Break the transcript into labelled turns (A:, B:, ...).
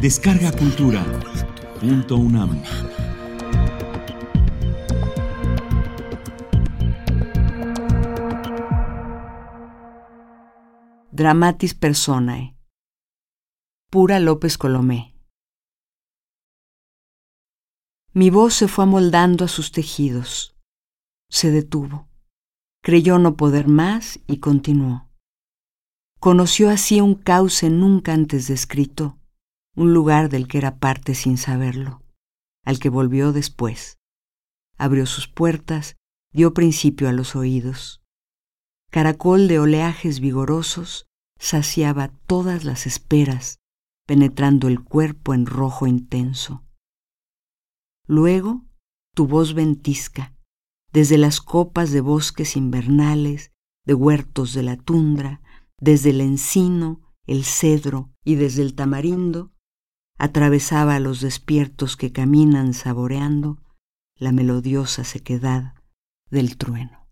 A: Descarga Cultura. Punto UNAM.
B: Dramatis Personae. Pura López Colomé. Mi voz se fue amoldando a sus tejidos. Se detuvo. Creyó no poder más y continuó. Conoció así un cauce nunca antes descrito, un lugar del que era parte sin saberlo, al que volvió después. Abrió sus puertas, dio principio a los oídos. Caracol de oleajes vigorosos, saciaba todas las esperas, penetrando el cuerpo en rojo intenso. Luego, tu voz ventisca, desde las copas de bosques invernales, de huertos de la tundra, desde el encino, el cedro y desde el tamarindo, atravesaba a los despiertos que caminan saboreando la melodiosa sequedad del trueno.